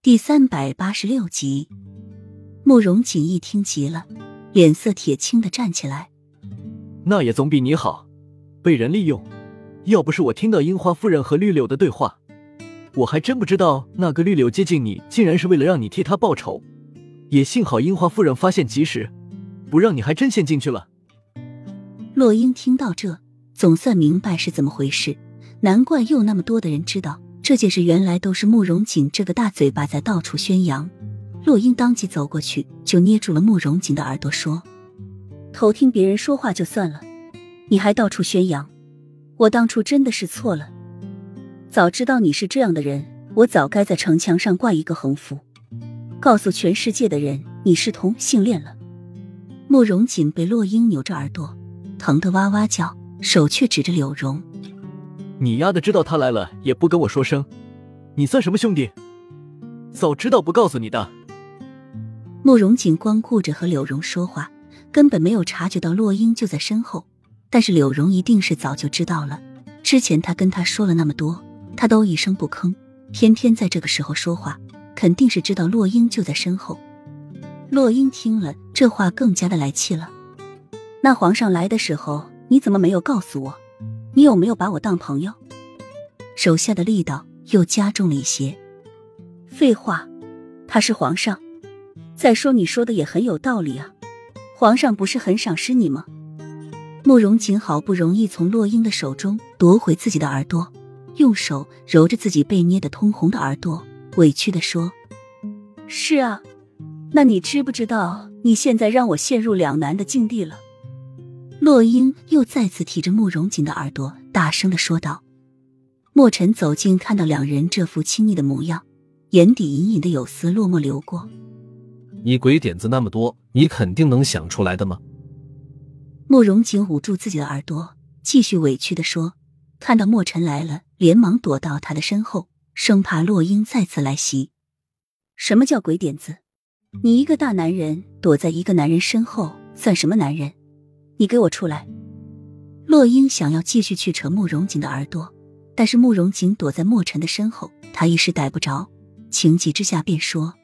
第三百八十六集，慕容锦一听急了，脸色铁青的站起来。那也总比你好，被人利用。要不是我听到樱花夫人和绿柳的对话，我还真不知道那个绿柳接近你，竟然是为了让你替他报仇。也幸好樱花夫人发现及时，不让你还真陷进去了。洛英听到这，总算明白是怎么回事，难怪又那么多的人知道。这件事原来都是慕容锦这个大嘴巴在到处宣扬。洛英当即走过去，就捏住了慕容锦的耳朵，说：“偷听别人说话就算了，你还到处宣扬，我当初真的是错了。早知道你是这样的人，我早该在城墙上挂一个横幅，告诉全世界的人你是同性恋了。”慕容锦被洛英扭着耳朵，疼得哇哇叫，手却指着柳荣。你丫的知道他来了也不跟我说声，你算什么兄弟？早知道不告诉你的。慕容锦光顾着和柳荣说话，根本没有察觉到洛英就在身后。但是柳荣一定是早就知道了，之前他跟他说了那么多，他都一声不吭，偏偏在这个时候说话，肯定是知道洛英就在身后。洛英听了这话，更加的来气了。那皇上来的时候，你怎么没有告诉我？你有没有把我当朋友？手下的力道又加重了一些。废话，他是皇上。再说你说的也很有道理啊，皇上不是很赏识你吗？慕容锦好不容易从洛英的手中夺回自己的耳朵，用手揉着自己被捏得通红的耳朵，委屈的说：“是啊，那你知不知道你现在让我陷入两难的境地了？”洛英又再次提着慕容锦的耳朵，大声的说道：“墨尘走近，看到两人这副亲昵的模样，眼底隐隐的有丝落寞流过。你鬼点子那么多，你肯定能想出来的吗？”慕容锦捂住自己的耳朵，继续委屈的说：“看到墨尘来了，连忙躲到他的身后，生怕洛英再次来袭。什么叫鬼点子？你一个大男人躲在一个男人身后，算什么男人？”你给我出来！洛英想要继续去扯慕容锦的耳朵，但是慕容锦躲在墨尘的身后，他一时逮不着，情急之下便说：“